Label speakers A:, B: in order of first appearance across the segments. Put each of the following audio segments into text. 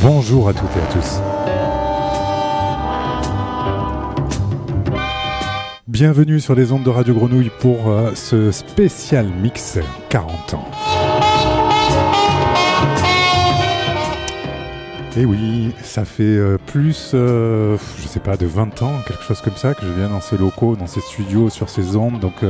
A: Bonjour à toutes et à tous. Bienvenue sur les ondes de Radio Grenouille pour euh, ce spécial mix 40 ans. Et oui, ça fait euh, plus, euh, je sais pas, de 20 ans, quelque chose comme ça, que je viens dans ces locaux, dans ces studios, sur ces ondes. Donc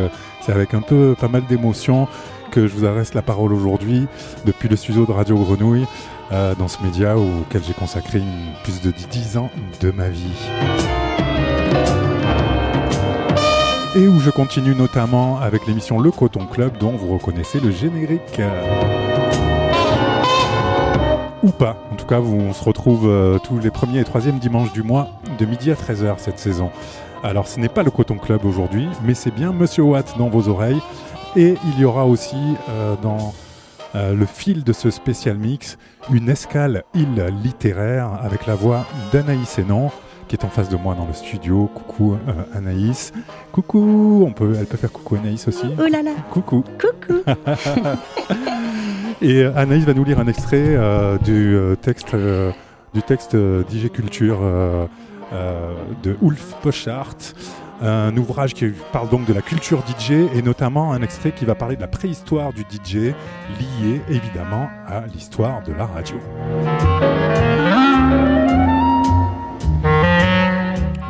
A: c'est avec un peu, pas mal d'émotion que je vous adresse la parole aujourd'hui, depuis le studio de Radio Grenouille, euh, dans ce média auquel j'ai consacré plus de 10 ans de ma vie. Et où je continue notamment avec l'émission Le Coton Club, dont vous reconnaissez le générique. Ou pas. En tout cas, vous, on se retrouve euh, tous les premiers et troisièmes dimanches du mois, de midi à 13h cette saison. Alors, ce n'est pas le Coton Club aujourd'hui, mais c'est bien Monsieur Watt dans vos oreilles. Et il y aura aussi euh, dans euh, le fil de ce spécial mix une escale île littéraire avec la voix d'Anaïs Hénon qui est en face de moi dans le studio. Coucou euh, Anaïs. Coucou, on peut, elle peut faire coucou Anaïs aussi.
B: Oh là là,
A: Coucou.
B: coucou
A: Et euh, Anaïs va nous lire un extrait euh, du texte euh, du texte d'IG Culture de Ulf Pochart, un ouvrage qui parle donc de la culture DJ et notamment un extrait qui va parler de la préhistoire du DJ, lié évidemment à l'histoire de la radio.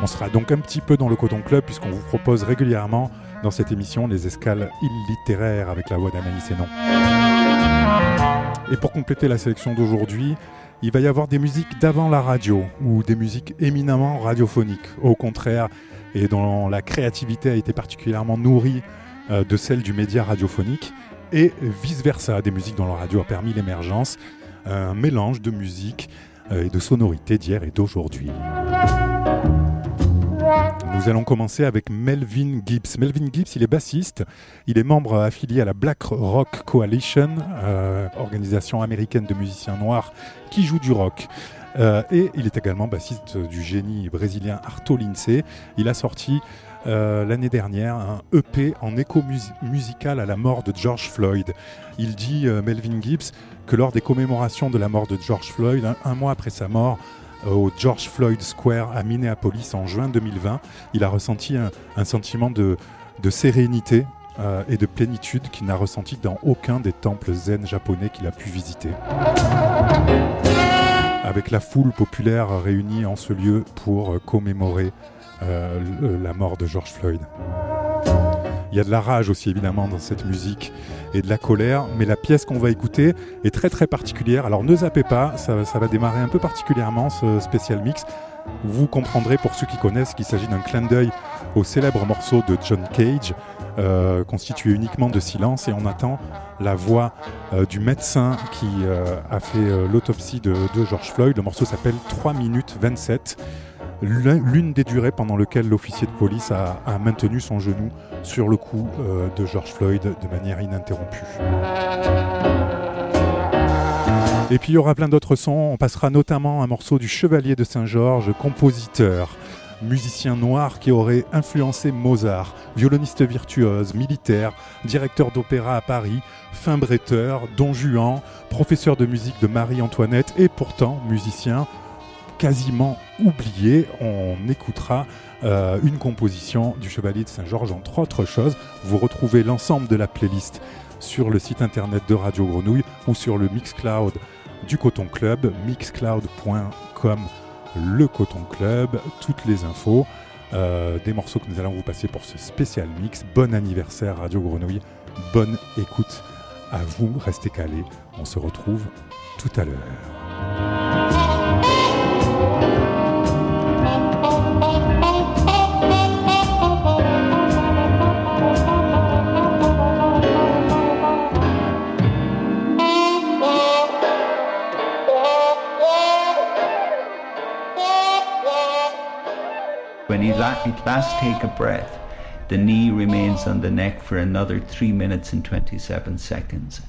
A: On sera donc un petit peu dans le Coton Club puisqu'on vous propose régulièrement dans cette émission les escales illittéraires avec la voix d'Anaïs Hénon. Et pour compléter la sélection d'aujourd'hui, il va y avoir des musiques d'avant la radio ou des musiques éminemment radiophoniques, au contraire, et dont la créativité a été particulièrement nourrie euh, de celle du média radiophonique, et vice-versa, des musiques dont la radio a permis l'émergence, un mélange de musique euh, et de sonorités d'hier et d'aujourd'hui. Nous allons commencer avec Melvin Gibbs. Melvin Gibbs, il est bassiste, il est membre affilié à la Black Rock Coalition, euh, organisation américaine de musiciens noirs qui joue du rock. Euh, et il est également bassiste du génie brésilien Arto Lindsay. Il a sorti euh, l'année dernière un EP en écho mus- musical à la mort de George Floyd. Il dit, euh, Melvin Gibbs, que lors des commémorations de la mort de George Floyd, un, mois après sa mort, au George Floyd Square à Minneapolis en juin 2020, il a ressenti un, sentiment de, de sérénité et de plénitude qu'il n'a ressenti dans aucun des temples zen japonais qu'il a pu visiter. Avec la foule populaire réunie en ce lieu pour euh, commémorer euh, la mort de George Floyd. Il y a de la rage aussi évidemment dans cette musique et de la colère, mais la pièce qu'on va écouter est très très particulière. Alors ne zappez pas, ça, ça va démarrer un peu particulièrement ce spécial mix. Vous comprendrez pour ceux qui connaissent qu'il s'agit d'un clin d'œil au célèbre morceau de John Cage, euh, constitué uniquement de silence, et on attend la voix euh, du médecin qui euh, a fait l'autopsie de, George Floyd. Le morceau s'appelle 3 minutes 27, l'un- l'une des durées pendant lesquelles l'officier de police a, a maintenu son genou sur le cou de George Floyd de manière ininterrompue. Et puis il y aura plein d'autres sons. On passera notamment un morceau du Chevalier de Saint-Georges, compositeur, musicien noir qui aurait influencé Mozart, violoniste virtuose, militaire, directeur d'opéra à Paris, fin bretteur, don Juan, professeur de musique de Marie-Antoinette et pourtant musicien quasiment oublié. On écoutera euh, une composition du Chevalier de Saint-Georges, entre autres choses. Vous retrouvez l'ensemble de la playlist sur le site internet de Radio Grenouille ou sur le Mixcloud du Coton Club, mixcloud.com, le Coton Club, toutes les infos, euh, des morceaux que nous allons vous passer pour ce spécial mix. Bon anniversaire Radio Grenouille, bonne écoute à vous, restez calés, on se retrouve tout à l'heure.
C: At last take a breath, the knee remains on the neck for another 3 minutes and 27 seconds.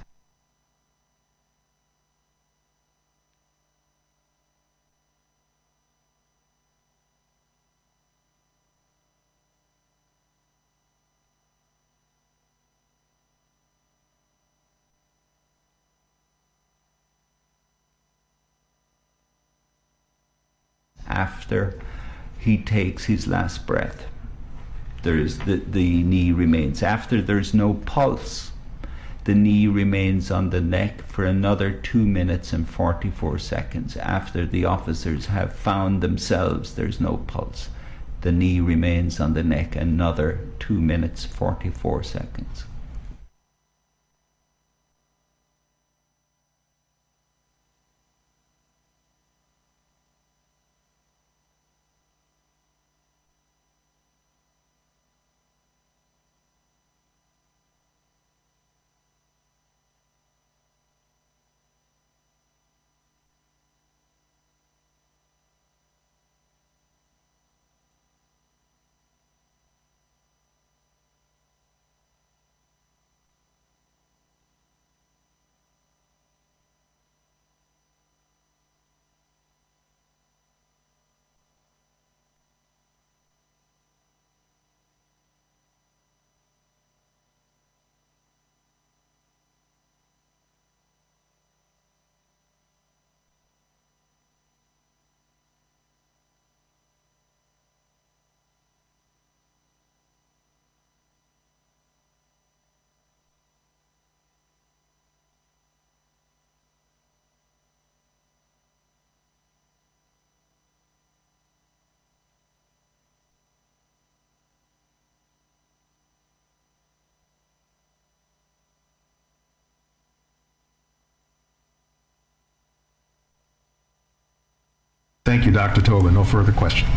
C: after he takes his last breath. There is the, the knee remains. After there's no pulse, the knee remains on the neck for another two minutes and 44 seconds. After the officers have found themselves there's no pulse, the knee remains on the neck another two minutes 44 seconds.
B: Thank you, Dr. Tobin. No further questions.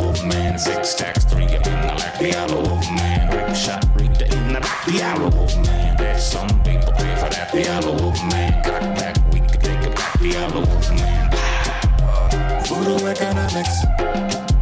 D: wolfman. Six stacks, three
A: up in
D: the lack. The yellow wolfman. Rick shot, Rita in the back. The yellow wolfman. There's some people pay for that. The yellow wolfman. Cock back, we could take it back. The yellow wolfman.
E: Voodoo economics.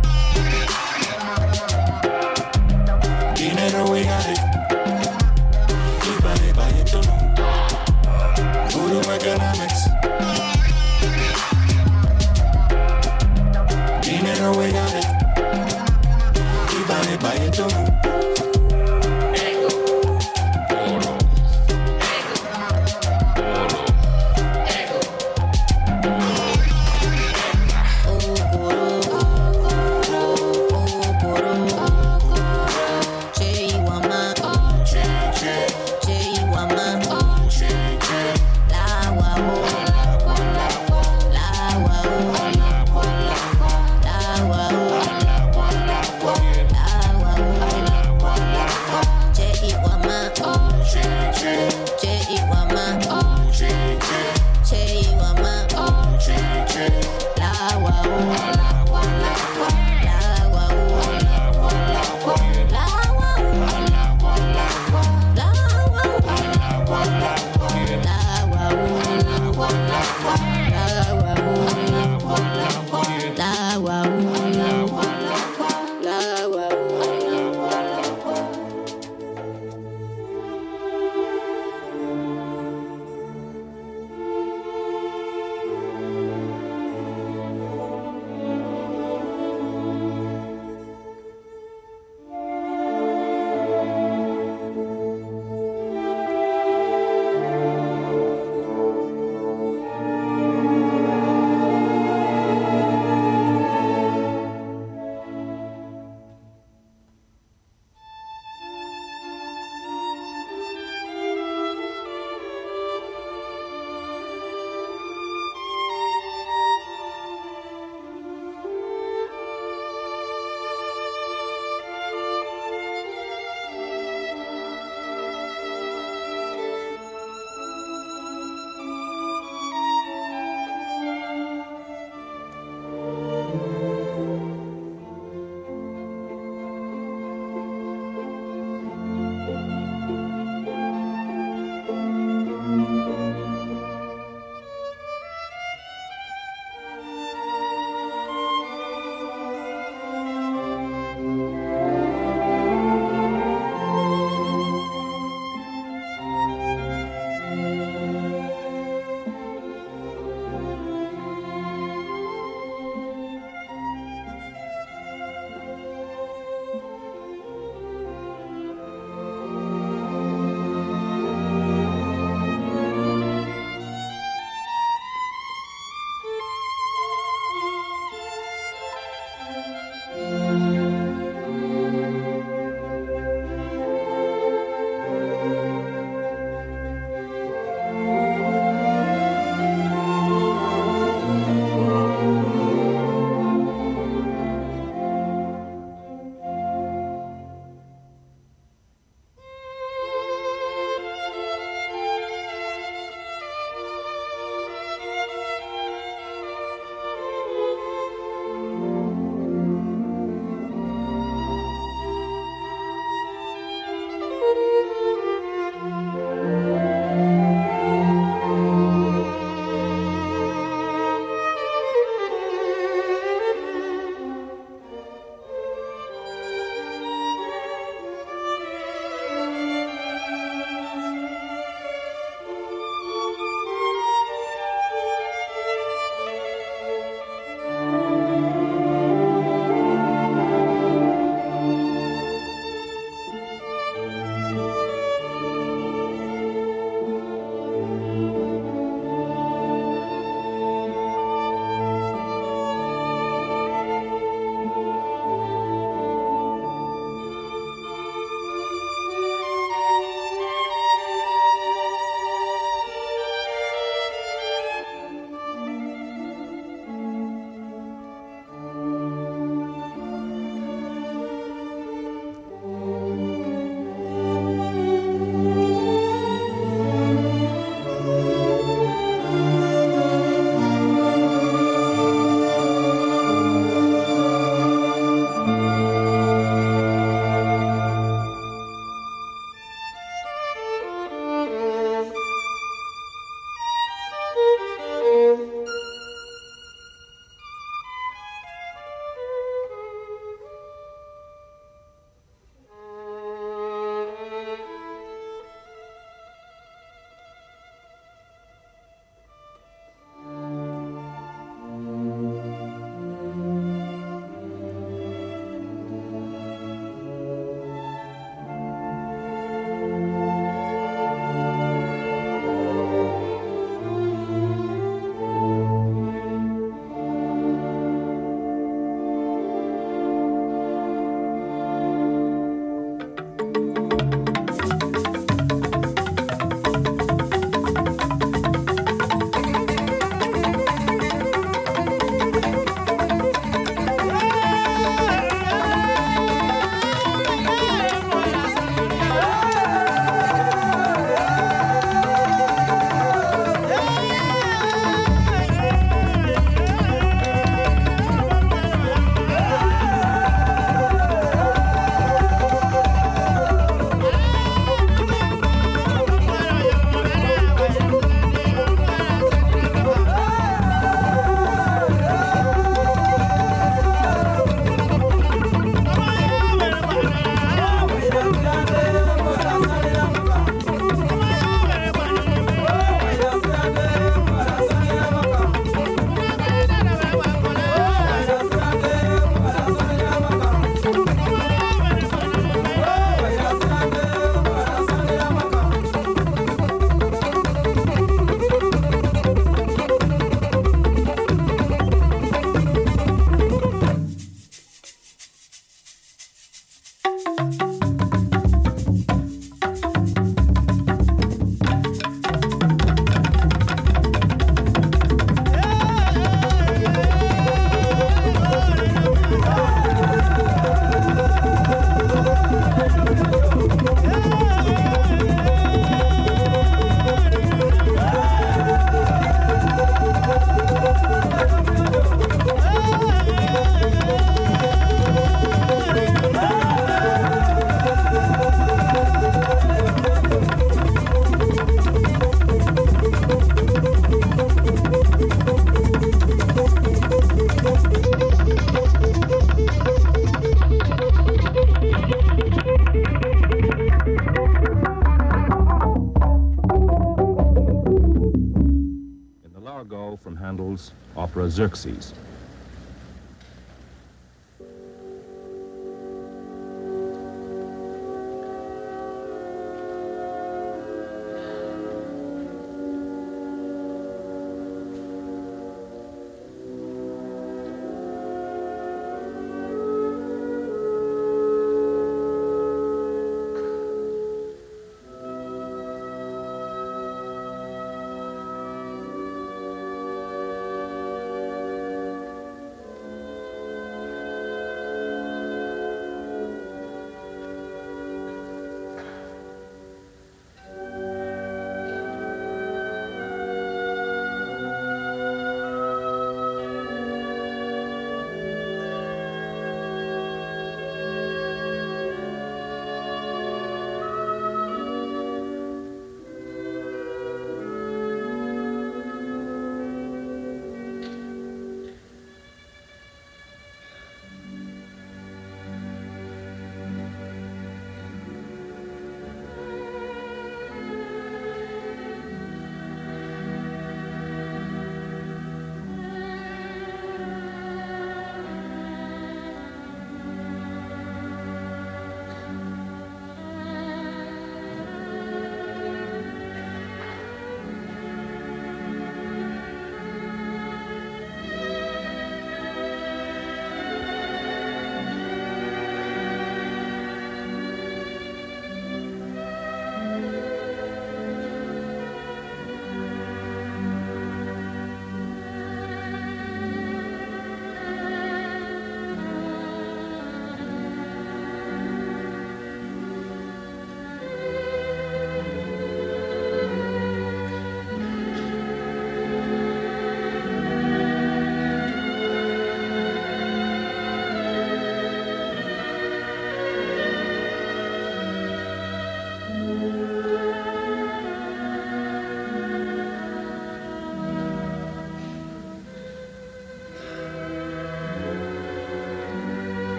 F: Xerxes.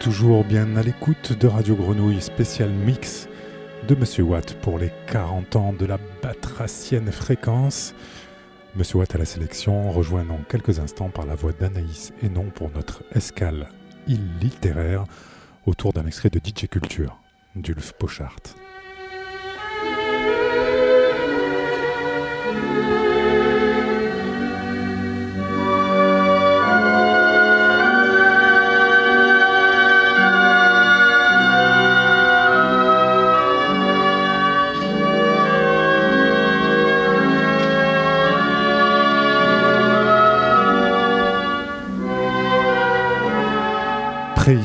A: Toujours bien à l'écoute de Radio Grenouille spécial mix de Monsieur Watt pour les 40 ans de la batracienne fréquence. Monsieur Watt à la sélection, rejoint dans quelques instants par la voix d'Anaïs et non pour notre escale littéraire autour d'un extrait de DJ Culture d'Ulf Pochart.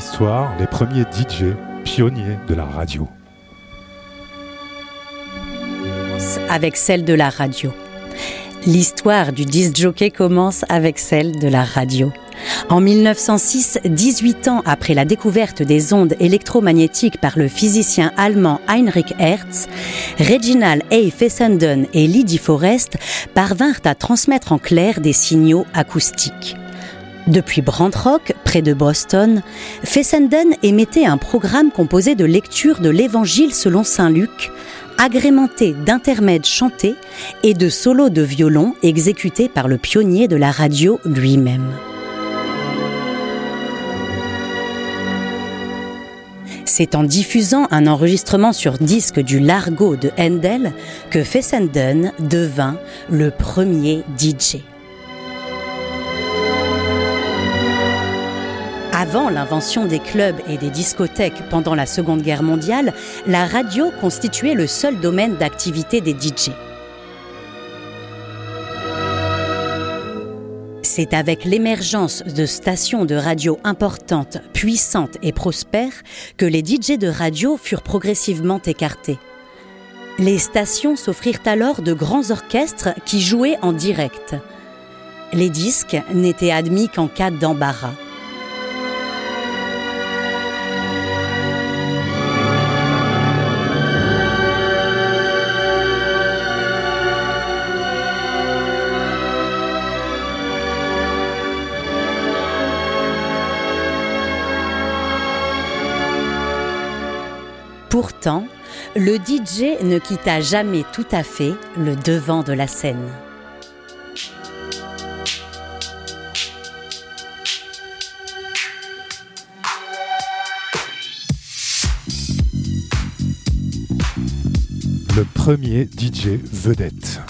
A: Préhistoire, les premiers DJ pionniers de la radio.
G: Avec celle de la radio. L'histoire du disc jockey commence avec celle de la radio. En 1906, 18 ans après la découverte des ondes électromagnétiques par le physicien allemand Heinrich Hertz, Reginald A. Fessenden et Lydie Forrest parvinrent à transmettre en clair des signaux acoustiques. Depuis Rock, près de Boston, Fessenden émettait un programme composé de lectures de l'Évangile selon Saint Luc, agrémenté d'intermèdes chantés et de solos de violon exécutés par le pionnier de la radio lui-même. C'est en diffusant un enregistrement sur disque du Largo de Handel que Fessenden devint le premier DJ. Avant l'invention des clubs et des discothèques pendant la Seconde Guerre mondiale, la radio constituait le seul domaine d'activité des DJ. C'est avec l'émergence de stations de radio importantes, puissantes et prospères que les DJ de radio furent progressivement écartés. Les stations s'offrirent alors de grands orchestres qui jouaient en direct. Les disques n'étaient admis qu'en cas d'embarras. Le DJ ne quitta jamais tout à fait le devant de la scène.
A: Le premier DJ vedette.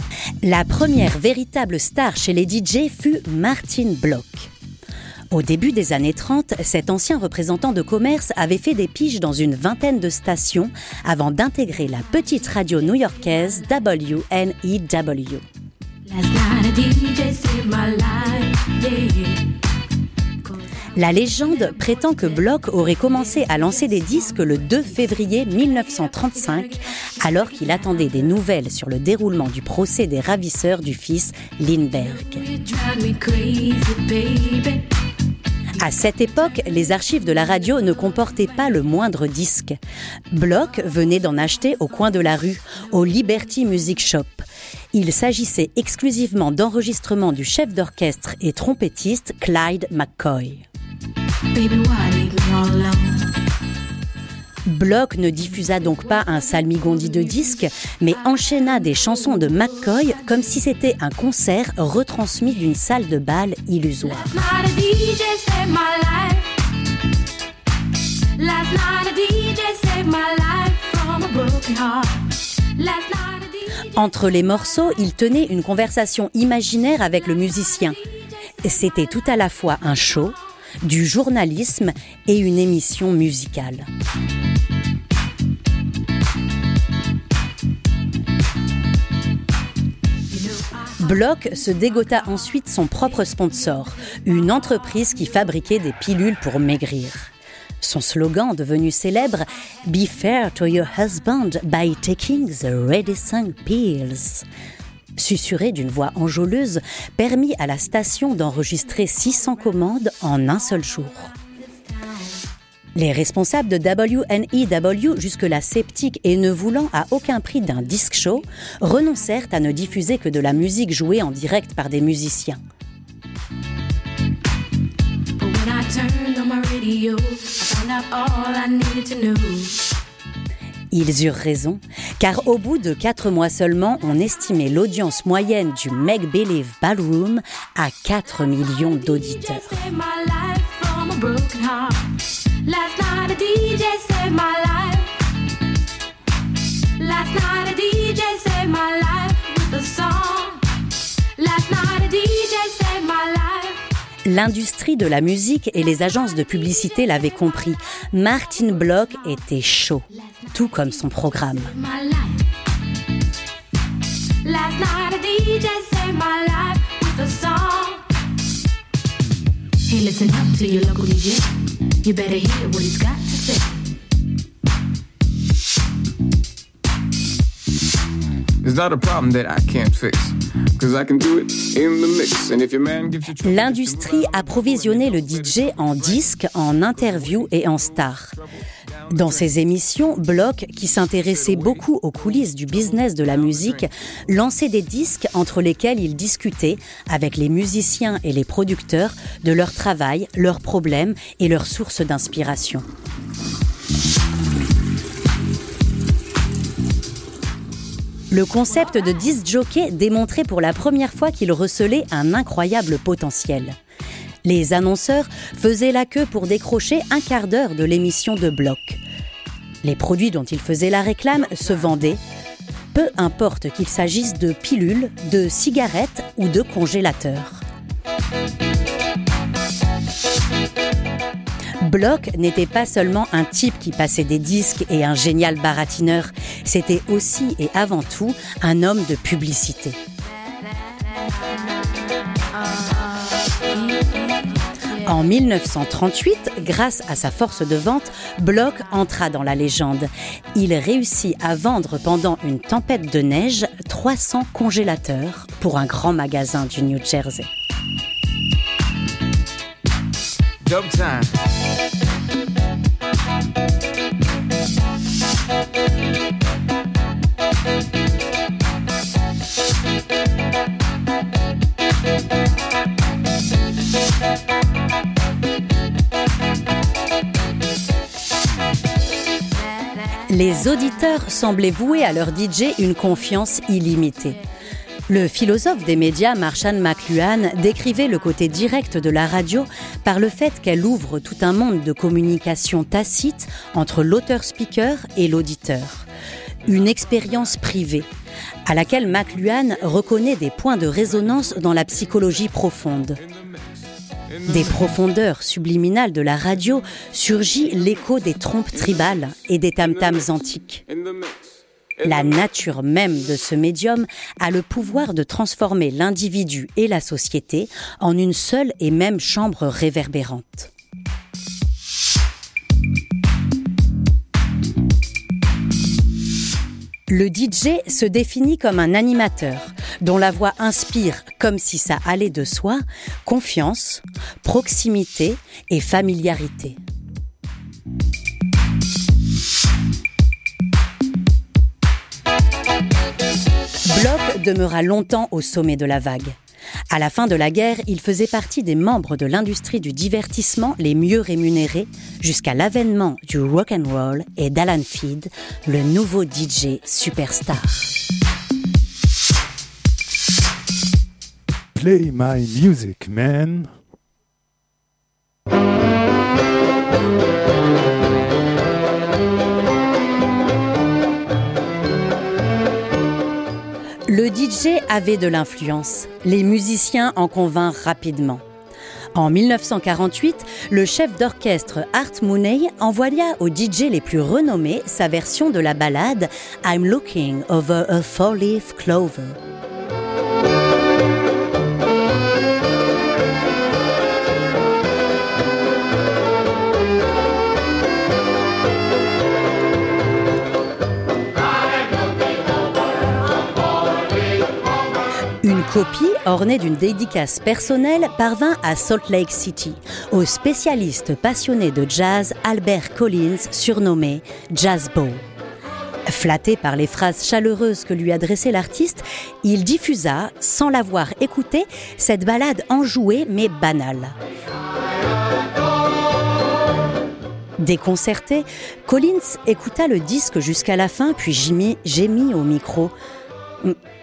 G: La première véritable star chez les DJ fut Martin Bloch. Au début des années 30, cet ancien représentant de commerce avait fait des piges dans une vingtaine de stations avant d'intégrer la petite radio new-yorkaise WNEW. La légende prétend que Bloch aurait commencé à lancer des disques le 2 février 1935, alors qu'il attendait des nouvelles sur le déroulement du procès des ravisseurs du fils Lindbergh. À cette époque, les archives de la radio ne comportaient pas le moindre disque. Bloch venait d'en acheter au coin de la rue, au Liberty Music Shop. Il s'agissait exclusivement d'enregistrements du chef d'orchestre et trompettiste Clyde McCoy. Block ne diffusa donc pas un salmigondi de disques, mais enchaîna des chansons de McCoy comme si c'était un concert retransmis d'une salle de bal illusoire. Entre les morceaux, il tenait une conversation imaginaire avec le musicien. C'était tout à la fois un show, du journalisme et une émission musicale. Bloch se dégota ensuite son propre sponsor, une entreprise qui fabriquait des pilules pour maigrir. Son slogan devenu célèbre Be fair to your husband by taking the Redison pills susurré d'une voix enjôleuse, permit à la station d'enregistrer 600 commandes en un seul jour. Les responsables de WNEW, jusque-là sceptiques et ne voulant à aucun prix d'un disc show, renoncèrent à ne diffuser que de la musique jouée en direct par des musiciens. Ils eurent raison, car au bout de quatre mois seulement, on estimait l'audience moyenne du Make Believe Ballroom à 4 millions d'auditeurs. L'industrie de la musique et les agences de publicité l'avaient compris. Martin Bloch était chaud, tout comme son programme. L'industrie approvisionnait le DJ en disques, en interviews et en stars. Dans ses émissions, Block, qui s'intéressait beaucoup aux coulisses du business de la musique, lançait des disques entre lesquels il discutait avec les musiciens et les producteurs de leur travail, leurs problèmes et leurs sources d'inspiration. Le concept de disc jockey démontrait pour la première fois qu'il recelait un incroyable potentiel. Les annonceurs faisaient la queue pour décrocher un quart d'heure de l'émission de bloc. Les produits dont ils faisaient la réclame se vendaient, peu importe qu'il s'agisse de pilules, de cigarettes ou de congélateurs. Bloch n'était pas seulement un type qui passait des disques et un génial baratineur, c'était aussi et avant tout un homme de publicité. En 1938, grâce à sa force de vente, Bloch entra dans la légende. Il réussit à vendre pendant une tempête de neige 300 congélateurs pour un grand magasin du New Jersey. Dope time. Les auditeurs semblaient vouer à leur DJ une confiance illimitée. Le philosophe des médias Marshall McLuhan décrivait le côté direct de la radio par le fait qu'elle ouvre tout un monde de communication tacite entre l'auteur-speaker et l'auditeur. Une expérience privée à laquelle McLuhan reconnaît des points de résonance dans la psychologie profonde. Des profondeurs subliminales de la radio surgit l'écho des trompes tribales et des tam-tams antiques. La nature même de ce médium a le pouvoir de transformer l'individu et la société en une seule et même chambre réverbérante. Le DJ se définit comme un animateur dont la voix inspire, comme si ça allait de soi, confiance, proximité et familiarité. Bloch demeura longtemps au sommet de la vague. À la fin de la guerre, il faisait partie des membres de l'industrie du divertissement les mieux rémunérés jusqu'à l'avènement du rock and roll et d'Alan Feed, le nouveau DJ superstar.
A: Play my music, man.
G: Le DJ avait de l'influence. Les musiciens en convinrent rapidement. En 1948, le chef d'orchestre Art Mooney envoya aux DJ les plus renommés sa version de la ballade I'm Looking Over a Four-Leaf Clover. Copie, ornée d'une dédicace personnelle, parvint à Salt Lake City, au spécialiste passionné de jazz Albert Collins, surnommé Jazz Bow. Flatté par les phrases chaleureuses que lui adressait l'artiste, il diffusa, sans l'avoir écoutée, cette ballade enjouée mais banale. Déconcerté, Collins écouta le disque jusqu'à la fin, puis gémit, gémit au micro.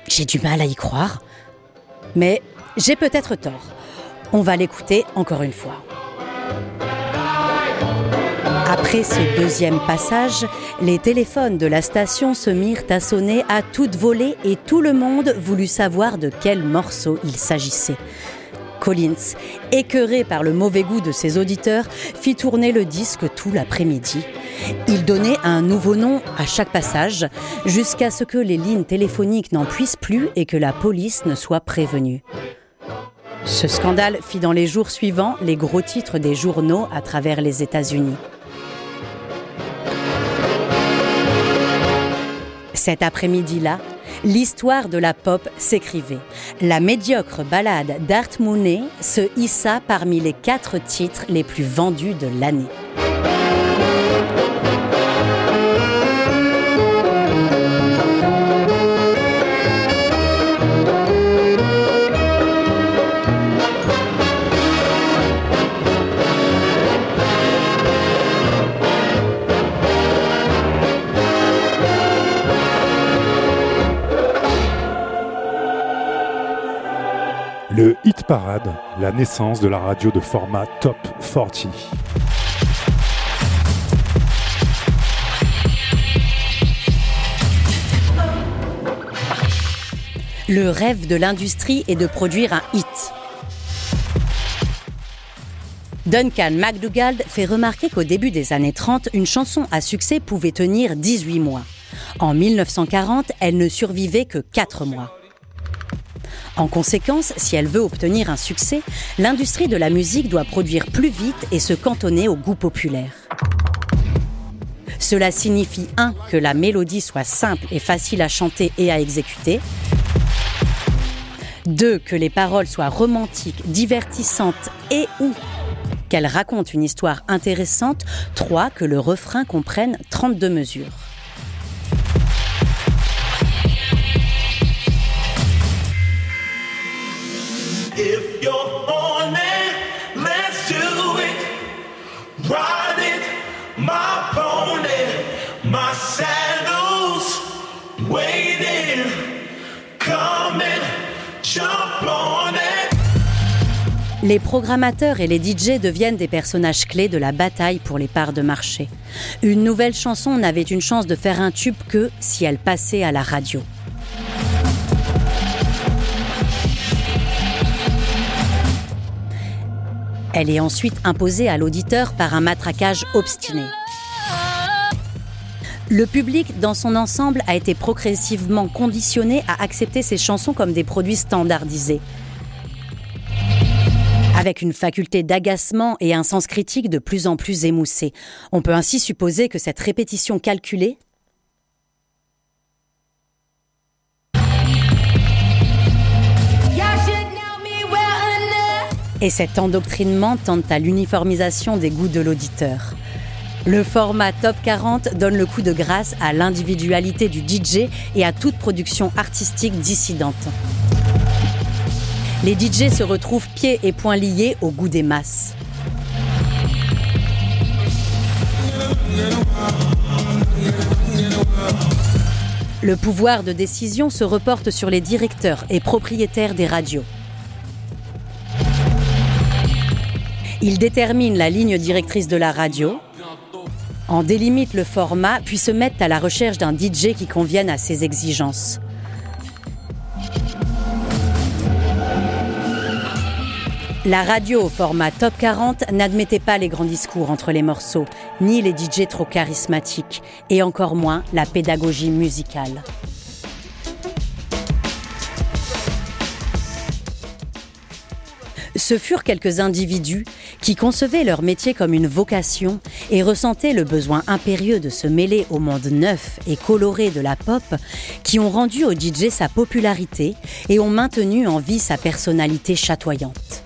G: J'ai du mal à y croire. Mais j'ai peut-être tort. On va l'écouter encore une fois. Après ce deuxième passage, les téléphones de la station se mirent à sonner à toute volée et tout le monde voulut savoir de quel morceau il s'agissait. Collins, écœuré par le mauvais goût de ses auditeurs, fit tourner le disque tout l'après-midi. Il donnait un nouveau nom à chaque passage, jusqu'à ce que les lignes téléphoniques n'en puissent plus et que la police ne soit prévenue. Ce scandale fit dans les jours suivants les gros titres des journaux à travers les États-Unis. Cet après-midi-là, l'histoire de la pop s'écrivait. La médiocre ballade d'Art Mooney se hissa parmi les quatre titres les plus vendus de l'année.
A: Le Hit Parade, la naissance de la radio de format Top 40.
G: Le rêve de l'industrie est de produire un hit. Duncan MacDougall fait remarquer qu'au début des années 30, une chanson à succès pouvait tenir 18 mois. En 1940, elle ne survivait que 4 mois. En conséquence, si elle veut obtenir un succès, l'industrie de la musique doit produire plus vite et se cantonner au goût populaire. Cela signifie 1. que la mélodie soit simple et facile à chanter et à exécuter. 2. que les paroles soient romantiques, divertissantes et ou qu'elles racontent une histoire intéressante. 3. que le refrain comprenne 32 mesures. Les programmateurs et les DJ deviennent des personnages clés de la bataille pour les parts de marché. Une nouvelle chanson n'avait une chance de faire un tube que si elle passait à la radio. Elle est ensuite imposée à l'auditeur par un matraquage obstiné. Le public, dans son ensemble, a été progressivement conditionné à accepter ces chansons comme des produits standardisés. Avec une faculté d'agacement et un sens critique de plus en plus émoussé. On peut ainsi supposer que cette répétition calculée et cet endoctrinement tendent à l'uniformisation des goûts de l'auditeur. Le format Top 40 donne le coup de grâce à l'individualité du DJ et à toute production artistique dissidente. Les DJ se retrouvent pieds et poings liés au goût des masses. Le pouvoir de décision se reporte sur les directeurs et propriétaires des radios. Ils déterminent la ligne directrice de la radio, en délimitent le format, puis se mettent à la recherche d'un DJ qui convienne à ses exigences. La radio au format Top 40 n'admettait pas les grands discours entre les morceaux, ni les DJ trop charismatiques, et encore moins la pédagogie musicale. Ce furent quelques individus qui concevaient leur métier comme une vocation et ressentaient le besoin impérieux de se mêler au monde neuf et coloré de la pop, qui ont rendu au DJ sa popularité et ont maintenu en vie sa personnalité chatoyante.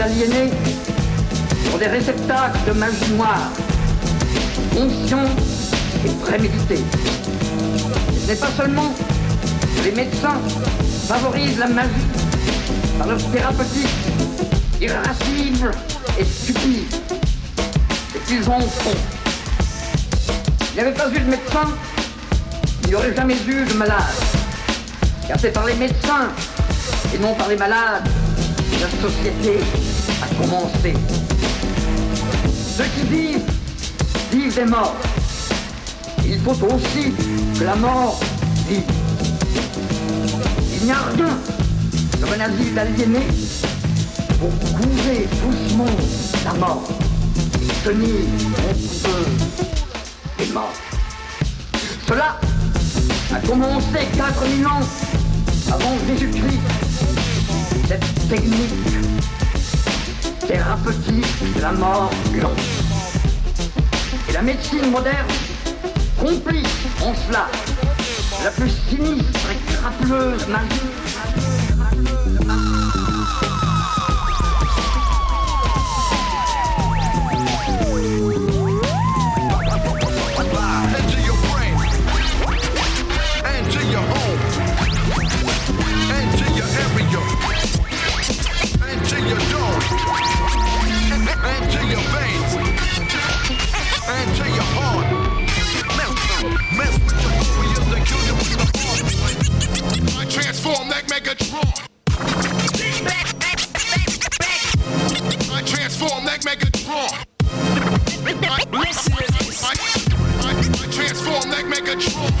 H: Asiles aliénés sont des réceptacles de magie noire, conscients et prémédités. Ce n'est pas seulement que les médecins favorisent la magie par leur thérapeutique irascible et stupide, c'est qu'ils en font. Il n'y avait pas eu de médecin, il n'y aurait jamais eu de malade. Car c'est par les médecins et non par les malades la société a commencé. Ceux qui vivent, vivent des morts. Il faut aussi que la mort vive. Il n'y a rien comme un asile d'aliénés pour couver doucement la mort et tenir contre les morts. Cela a commencé 4000 ans avant Jésus-Christ. Cette technique thérapeutique de la mort. Et la médecine moderne complice en cela la plus sinistre et crapeleuse magie.
I: Megatron. I transform like Megatron. I, I, I transform like Megatron.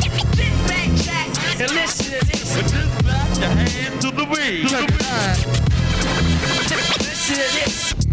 J: And listen to this. But just clap your hands to the beat. To the beat. Listen to this.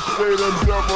I: Stay them
K: down.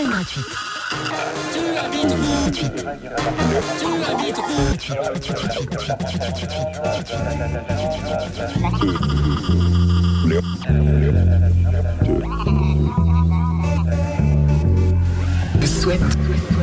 K: Gratuite. Gratuite, gratuite, gratuite, gratuite, gratuite, gratuite, gratuite, gratuite. Je souhaite.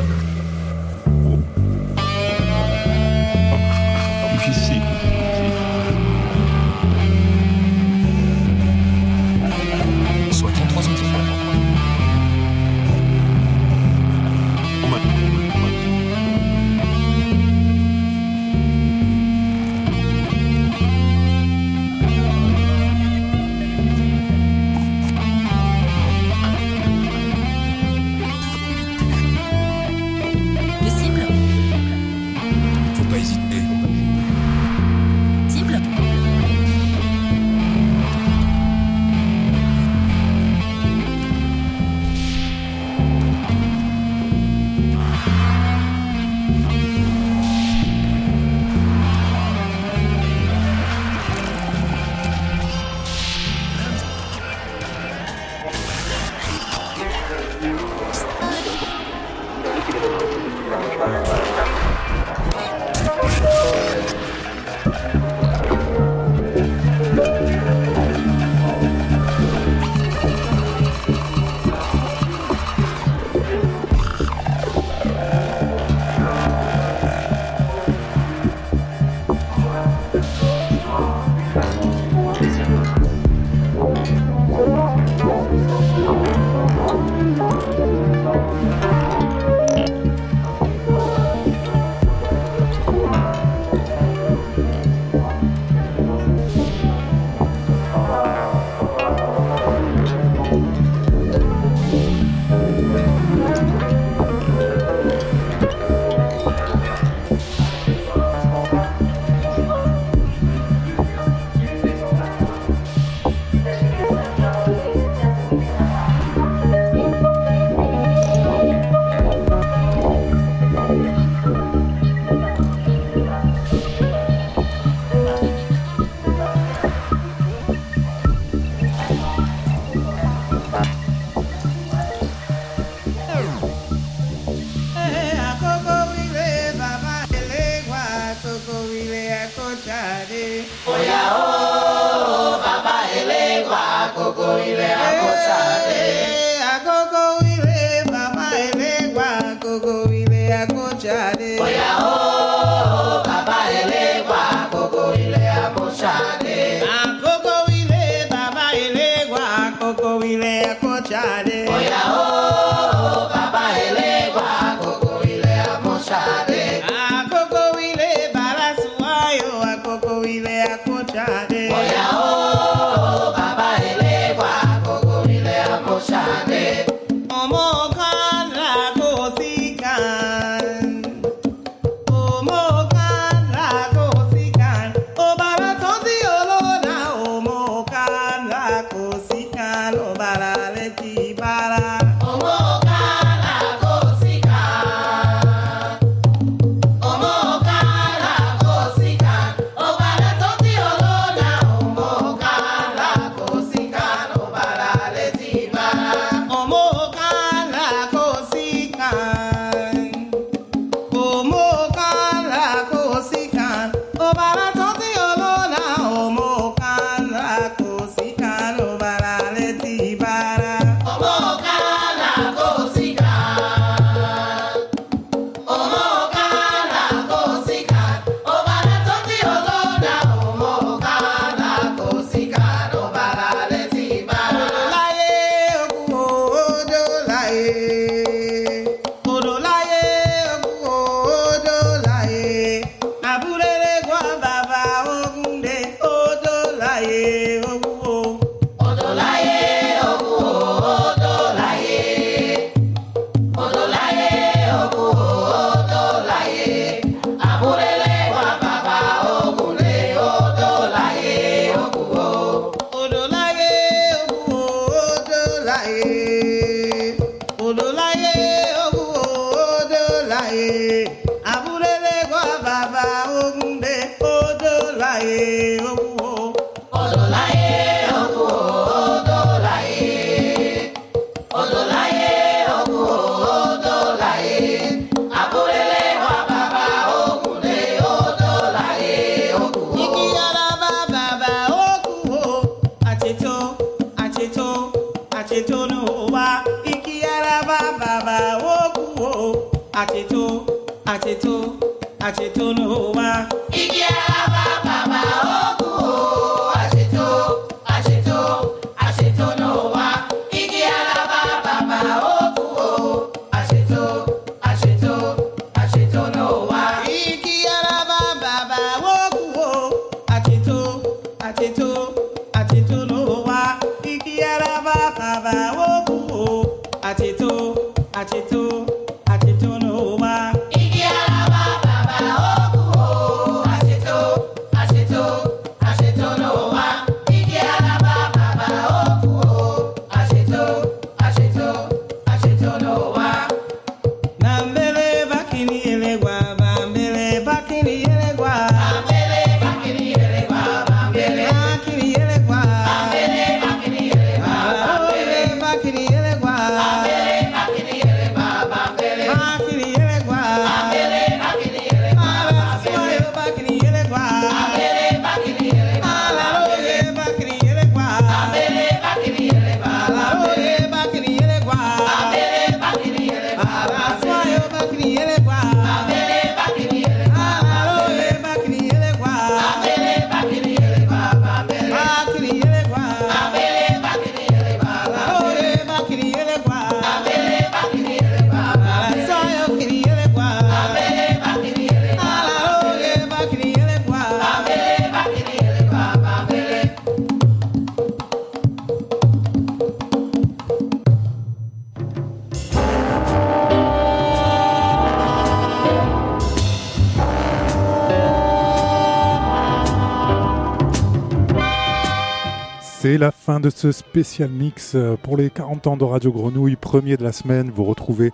A: Fin de ce spécial mix euh, pour les 40 ans de Radio Grenouille, premier de la semaine. Vous retrouvez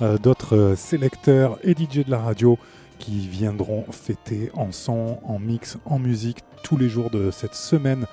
A: euh, d'autres euh, sélecteurs et DJ de la radio qui viendront fêter en son, en mix, en musique tous les jours de cette semaine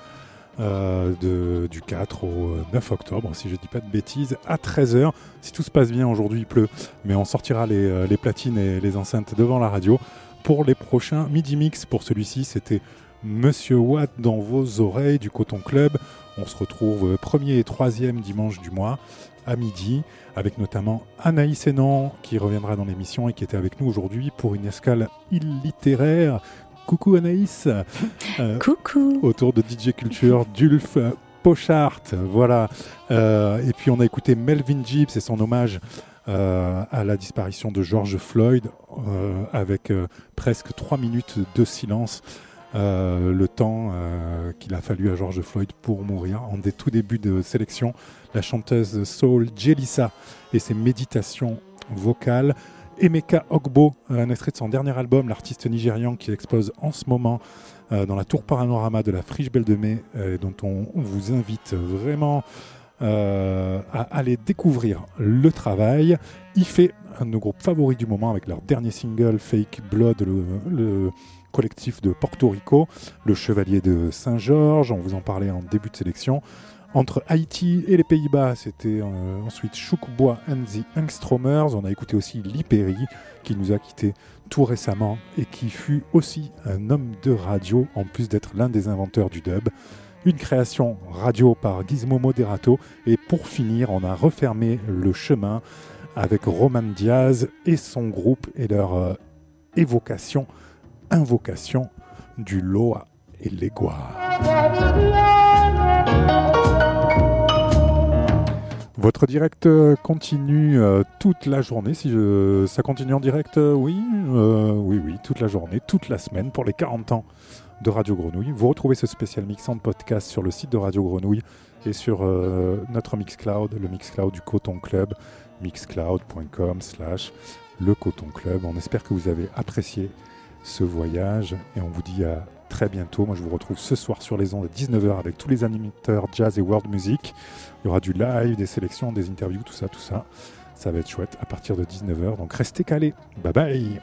A: de- du 4 au 9 octobre, si je dis pas de bêtises, à 13h. Si tout se passe bien, aujourd'hui il pleut, mais on sortira les, les platines et les enceintes devant la radio pour les prochains midi mix. Pour celui-ci, c'était Monsieur Watt dans vos oreilles du Coton Club. On se retrouve premier et troisième dimanche du mois à midi, avec notamment Anaïs Hénan qui reviendra dans l'émission et qui était avec nous aujourd'hui pour une escale illittéraire. Coucou Anaïs Euh,
G: Coucou
A: Autour de DJ Culture, Dulf Pochart, voilà. Euh, et puis on a écouté Melvin Gibbs et son hommage euh, à la disparition de George Floyd avec presque trois minutes de silence. Euh, le temps euh, qu'il a fallu à George Floyd pour mourir. En des tout débuts de sélection, la chanteuse soul Jelissa et ses méditations vocales. Emeka Ogbo, un extrait de son dernier album, l'artiste nigérian qui expose en ce moment euh, dans la tour panorama de la Friche Belle de Mai, dont on, vous invite vraiment à aller découvrir le travail. IFE, un de nos groupes favoris du moment, avec leur dernier single Fake Blood, le collectif de Porto Rico, le Chevalier de Saint-Georges, on vous en parlait en début de sélection. Entre Haïti et les Pays-Bas, c'était euh, ensuite Choukbois and the Angstromers. On a écouté aussi Liperi, qui nous a quittés tout récemment et qui fut aussi un homme de radio, en plus d'être l'un des inventeurs du dub. Une création radio par Gizmo Moderato. Et pour finir, on a refermé le chemin avec Roman Diaz et son groupe et leur euh, évocation, invocation du Loa et l'Egua. Votre direct euh, continue euh, toute la journée. Si ça continue en direct, euh, oui, oui, oui, toute la journée, toute la semaine pour les 40 ans de Radio Grenouille. Vous retrouvez ce spécial mix en podcast sur le site de Radio Grenouille et sur euh, notre Mixcloud, le Mixcloud du Coton Club, mixcloud.com slash le Coton Club. On espère que vous avez apprécié ce voyage et on vous dit à très bientôt. Moi, je vous retrouve ce soir sur les ondes à 19h avec tous les animateurs jazz et world music. Il y aura du live, des sélections, des interviews, tout ça, tout ça. Ça va être chouette à partir de 19h. Donc restez calés. Bye bye.